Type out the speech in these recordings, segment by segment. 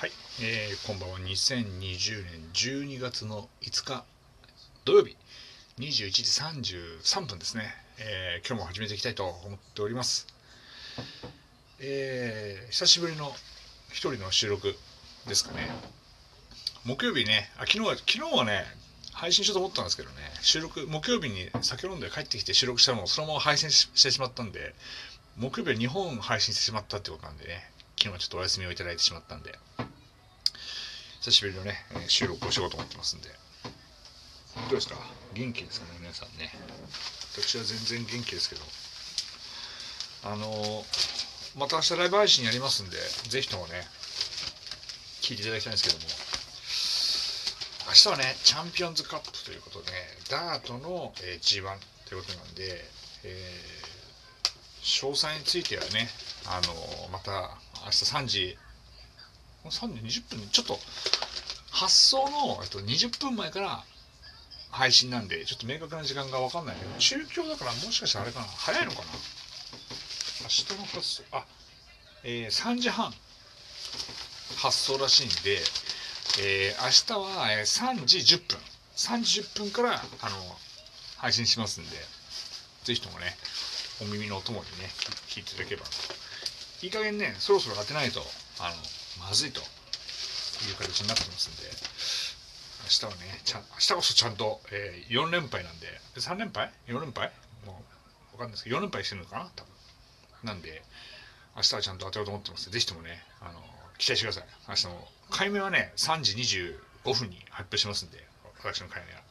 はい、えー、こんばんは。2020年12月の5日土曜日。21時33分ですね、えー、今日も始めていきたいと思っております。えー、久しぶりの一人の収録ですかね。木曜日ね。あ昨日は昨日はね配信しようと思ったんですけどね。収録木曜日に酒飲んで帰ってきて収録したのをそのまま配信してしまったんで木曜日は2本配信してしまったってことなんでね。昨日はちょっとお休みをいただいてしまったんで。久しぶりのね収録をしようと思ってますんで。どうですか？元気ですかね皆さんね。私は全然元気ですけど。あのまた明日ライブ配信やりますんでぜひともね聞いていただきたいんですけども。明日はねチャンピオンズカップということで、ね、ダートの、え G1 ということなんで、えー、詳細についてはねあのまた明日3時3時20分ちょっと発送のと20分前から配信なんでちょっと明確な時間が分かんないけど中京だからもしかしたらあれかな早いのかな？明日の発送あえー、3時半発送らしいんで、えー、明日は3時10分。3時10分からあの配信しますんでぜひともねお耳のお供にね聞いていただければいい加減ねそろそろ当てないと。あのまずいという形になってますんで、明日はね、ちゃ明日こそちゃんと、えー、4連敗なんで、3連敗 ?4 連敗？もう、わかんないですけど、4連敗してるのかな？多分。なんで、明日はちゃんと当てようと思ってますぜひともね、あの、期待してください。明日も。解明はね、3時25分に発表しますんで、私の解明は。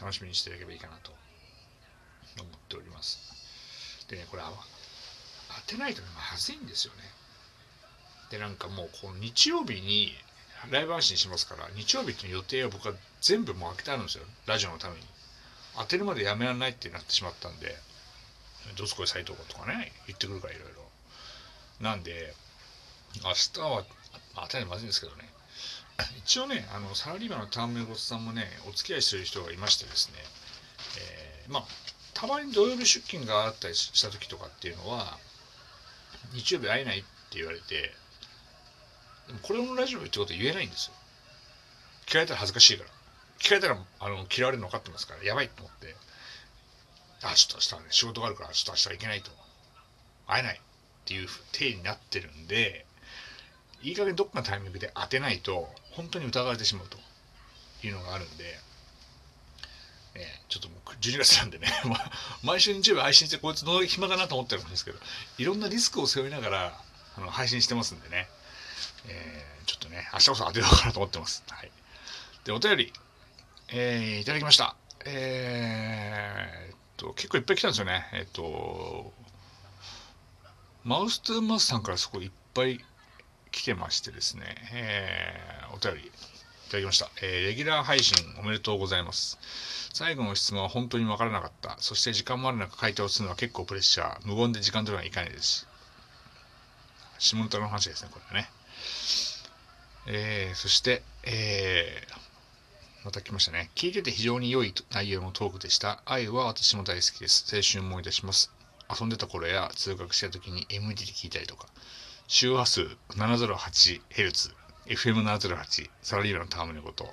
楽しみにしていただければいいかなと思っております。でね、これ、当てないとまずいんですよね。でなんかもうこの日曜日にライブ配信しますから日曜日って予定は僕は全部もう開けてあるんですよ。ラジオのために。当てるまでやめられないってなってしまったんでどすこい斎藤とかね言ってくるからいろいろなんで明日は当てないまずいんですけどね。一応ねあのサラリーマンのターンメゴツさんもねお付き合いしてる人がいましてですね、えー、まあたまに土曜日出勤があったりした時とかっていうのは日曜日会えないって言われてこれのラジオってこと言えないんですよ。聞かれたら恥ずかしいから。聞かれたらあの嫌われるの分かってますから、やばいと思って、あ、ちょっと明日はね、仕事があるから、ちょっと明日は行けないと。会えないっていう体になってるんで、いい加減どっかのタイミングで当てないと、本当に疑われてしまうというのがあるんで、えー、ちょっともう12月なんでね、毎週日曜日配信してこいつどの暇かなと思ってるんですけど、いろんなリスクを背負いながらあの配信してますんでね、えー、ちょっとね、明日こそ当てようかなと思ってます。はい。で、お便り、えー、いただきました。えー、っと、結構いっぱい来たんですよね。えー、っと、マウス2マスさんからすごいっぱい来てましてですね、えー、お便りいただきました、えー。レギュラー配信おめでとうございます。最後の質問は本当にわからなかった。そして時間もある中回答するのは結構プレッシャー。無言で時間取るのはいかないです。下ネタの話ですね、これはね。えー、そして、えー、また来ましたね。聞いてて非常に良い内容のトークでした。愛は私も大好きです。青春思い出します。遊んでた頃や通学した時に MD で聞いたりとか、周波数 708Hz、FM708、サラリーマンのタームのこと。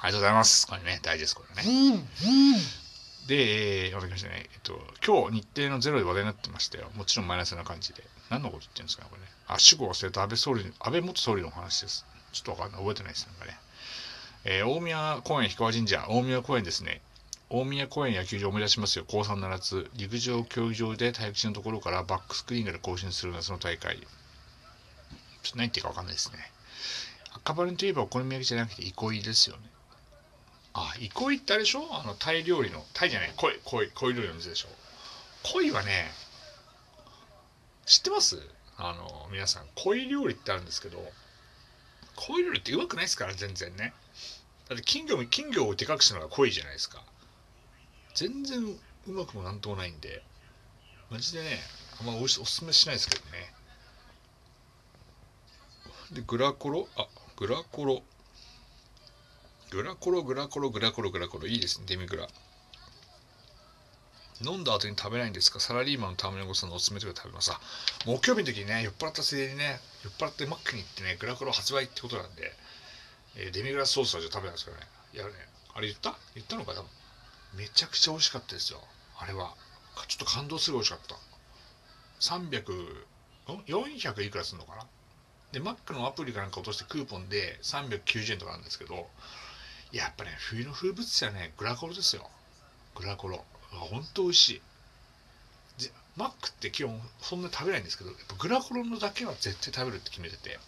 ありがとうございます。これね、大事です、これね。うんで、えー、また来ましたね。えっと、今日日程のゼロで話題になってましたよ。もちろんマイナスな感じで。何のこと言ってるんですかね、これね。あ、死後忘れた安倍総理、安倍元総理の話です。ちょっとわかんない。覚えてないです、なんかね。えー、大宮公園氷川神社、大宮公園ですね。大宮公園野球場思い出しますよ。高3の夏、陸上競技場で体育地のところからバックスクリーンから更新する夏の大会。ちょっと何言っていうかわかんないですね。赤羽といえばお好み焼きじゃなくて憩いですよね。あ、憩いってあれでしょ？あの、タイ料理の、タイじゃない、恋、恋、恋料理の店でしょ？恋はね、知ってます？あの皆さん鯉料理ってあるんですけど鯉料理ってうまくないですから全然ね。だって金魚も金魚をでかくしたのが鯉じゃないですか。全然うまくもなんともないんでマジでねあんまおおすすめしないですけどね。でグラコロ？あグラコロ。グラコログラコログラコログラコロ。いいですねデミグラ。飲んだ後に食べないんですか？サラリーマンの卵さんのおすすめとか食べます。あ木曜日の時にね酔っ払ったせいでにね酔っ払ってマックに行ってねグラコロ発売ってことなんで、えーデミグラスソースはじゃ食べないですからね。いやねあれ言った？言ったのか多分めちゃくちゃ美味しかったですよ。あれは。ちょっと感動する美味しかった。300 400いくらするのかな？でマックのアプリかなんか落としてクーポンで390円とかなんですけどやっぱね冬の風物詩はねグラコロですよ。グラコロ。ほんと美味しい。でマックって基本そんな食べないんですけどやっぱグラコロのだけは絶対食べるって決めてて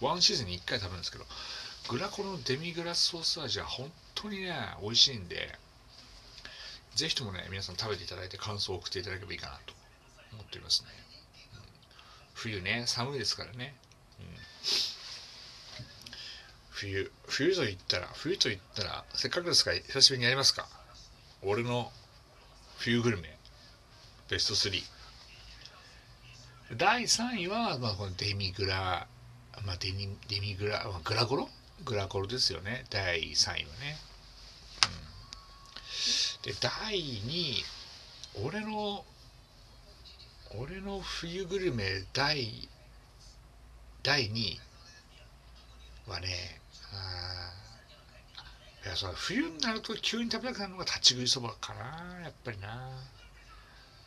ワンシーズンに1回食べるんですけどグラコロのデミグラスソース味は本当にね美味しいんでぜひともね皆さん食べていただいて感想を送っていただければいいかなと思っておりますね、うん。冬ね寒いですからね、うん。冬冬と言ったら冬と言ったらせっかくですから久しぶりにやりますか。俺の冬グルメベスト3第3位は、まあ、このデミグラ、まあ、デニデミグラ、まあグラコロ？グラコロですよね。第3位はね、うん、で第2位俺の俺の冬グルメ第第2位はねいやそ冬になると急に食べたくなるのが立ち食いそばかなやっぱりな、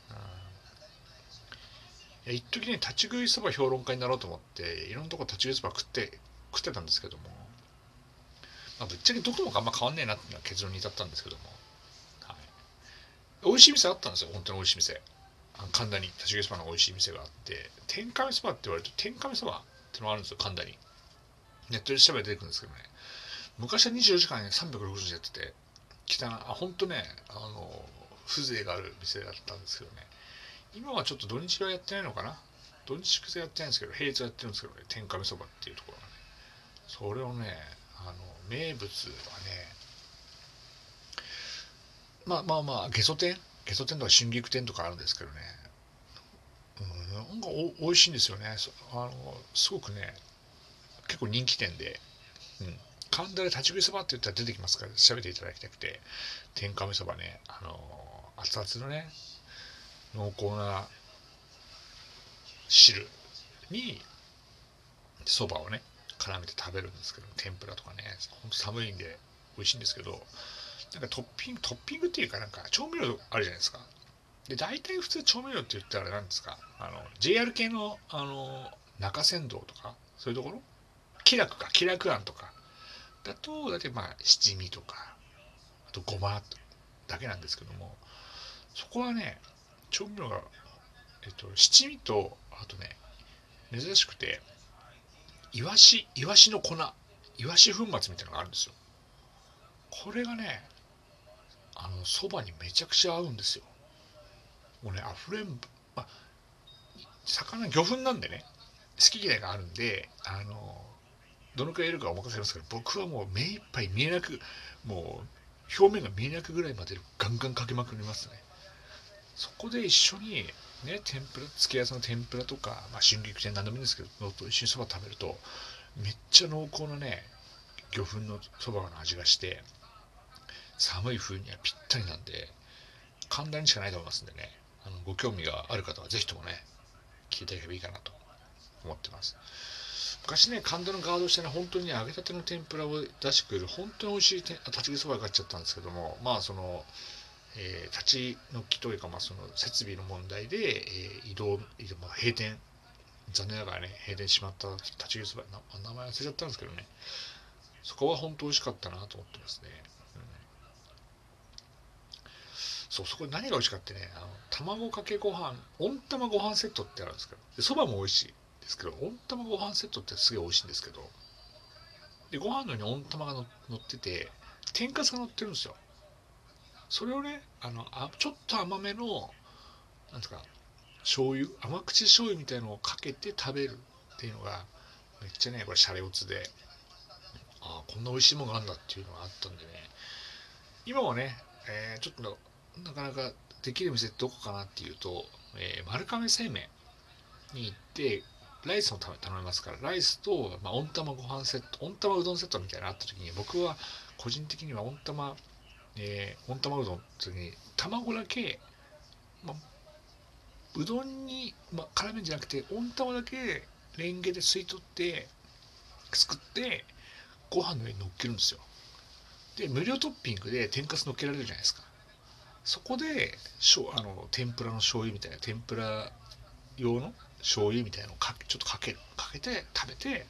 うん、いや一時ね立ち食いそば評論家になろうと思っていろんなとこ立ち食いそば食って食ってたんですけども、まあ、ぶっちゃけどこもあんま変わんねえなっていうのは結論に至ったんですけども、はい、美味しい店あったんですよ。本当に美味しい店。あ神田に立ち食いそばの美味しい店があって。天かめそばって言われると天かめそばってのがあるんですよ神田に。ネットで調べて出てくるんですけどね。昔は24時間ね360時やってて汚いあ本当ねあの風情がある店だったんですけどね。今はちょっと土日はやってないのかな？土日祝日やってないんですけど平日はやってるんですけどね。天かめそばっていうところがね。それをねあの名物はねまあまあまあゲソ天？ゲソ天とか春菊天とかあるんですけどね。うんなんかお美味しいんですよね。あのすごくね結構人気店で、うん、神田で立ち食いそばって言ったら出てきますから調べていただきたくて。天かめそばねあの熱々のね濃厚な汁にそばをね絡めて食べるんですけど天ぷらとかね。ほんと寒いんで美味しいんですけどなんかトッピングトッピングっていうかなんか調味料あるじゃないですか。で大体普通調味料って言ったら何ですかあの JR 系のあの中山道とかそういうところ気楽か気楽庵とか。だと大体まあ七味とかあとごまだけなんですけどもそこはね調味料が、えっと、七味とあとね珍しくてイワシイワシの粉イワシ粉末みたいなのがあるんですよ。これがねあのそばにめちゃくちゃ合うんですよ。もうねあふれんま魚魚粉なんでね好き嫌いがあるんであのどのくらいいるかお任せしますけど僕はもう目いっぱい見えなくもう表面が見えなくぐらいまでガンガンかけまくりますね。そこで一緒にね天ぷら付け合わせの天ぷらとか、まあ、春菊天何でもいいんですけどのと一緒にそば食べるとめっちゃ濃厚なね魚粉のそばの味がして寒い冬にはぴったりなんで簡単にしかないと思いますんでね。あのご興味がある方はぜひともね聞いていただければいいかなと思ってます。昔ね神田のガード下に本当に揚げたての天ぷらを出してくれる本当に美味しい立ち食いそばが買っちゃったんですけどもまあその、えー立ち退きというか、まあ、その設備の問題で、えー移動、移動まあ、閉店。残念ながらね閉店しまった立ち食いそば名前忘れちゃったんですけどね。そこは本当美味しかったなと思ってますね、うん。そうそこで何が美味しかってねあの卵かけご飯温玉ご飯セットってあるんですけどそばも美味しい。ですけど温玉ご飯セットってすげえ美味しいんですけどでご飯の上に温玉がの乗ってて天かすが乗ってるんですよ。それをねあのあちょっと甘めのなんですか醤油甘口醤油みたいのをかけて食べるっていうのがめっちゃねこれシャレオツでああこんな美味しいものがあるんだっていうのがあったんでね。今はね、えーちょっとなかなかできる店どこかなっていうと、えー丸亀製麺に行ってライスを頼めますからライスと、まあ、温玉ご飯セット温玉うどんセットみたいなのあった時に僕は個人的には温玉、えー温玉うどんの時に卵だけまあ、うどんに、まあ、絡めるんじゃなくて温玉だけレンゲで吸い取って作ってご飯の上に乗っけるんですよ。で無料トッピングで天かす乗っけられるじゃないですか。そこでしょあの天ぷらの醤油みたいな天ぷら用の醤油みたいなのをかちょっとかける。かけて食べて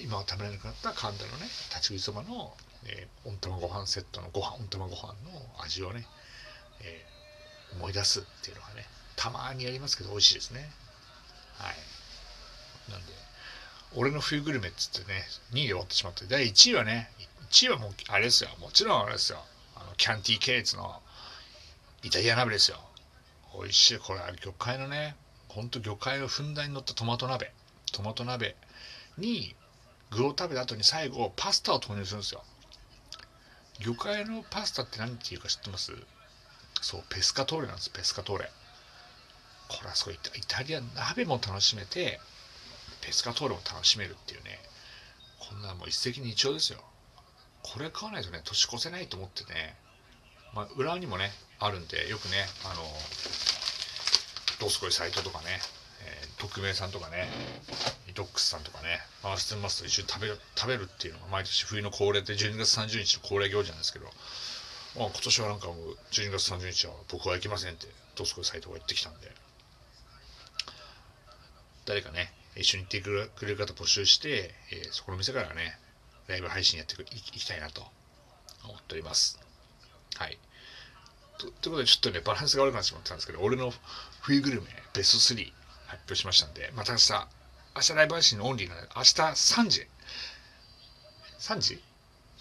今は食べられなくなった神田のね立ち食いそばの、えー温玉ご飯セットのご飯温玉ご飯の味をね、えー思い出すっていうのがねたまにやりますけど美味しいですね。はい。なんで俺の冬グルメっつってね2位で終わってしまって第1位はね1位はもうあれですよ。もちろんあれですよ。あのキャンティー系列のイタリア鍋ですよ。美味しい。これ魚介のねほんと魚介をふんだんに乗ったトマト鍋。トマト鍋に具を食べた後に最後パスタを投入するんですよ。魚介のパスタって何ていうか知ってます？そうペスカトーレなんです。ペスカトーレ。これはすごいイタリア鍋も楽しめてペスカトーレも楽しめるっていうね。こんなもう一石二鳥ですよ。これ買わないとね年越せないと思ってね。まあ裏にもねあるんでよくねあのどすこいサイトとかね、えー、匿名さんとかねドックスさんとかね回してますと一緒に食べる食べるっていうのが毎年冬の恒例で12月30日の恒例行事なんですけど、まあ、今年はなんかもう12月30日は僕は行きませんってどすこいサイトが言ってきたんで誰かね一緒に行ってくれる方募集して、えーそこの店からねライブ配信やっていきたいなと思っております。はい。ということでちょっとねバランスが悪くなってしまったんですけど俺の冬グルメベスト3発表しましたんでまた明日明日ライブ配信のオンリーなので明日3時。3時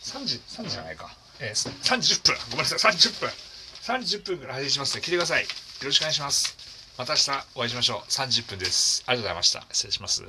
?3 時 ?3 時じゃないか、えー、3時10分。ごめんなさい。30分。3時10分から配信しますので聞いてください。よろしくお願いします。また明日お会いしましょう。30分です。ありがとうございました。失礼します。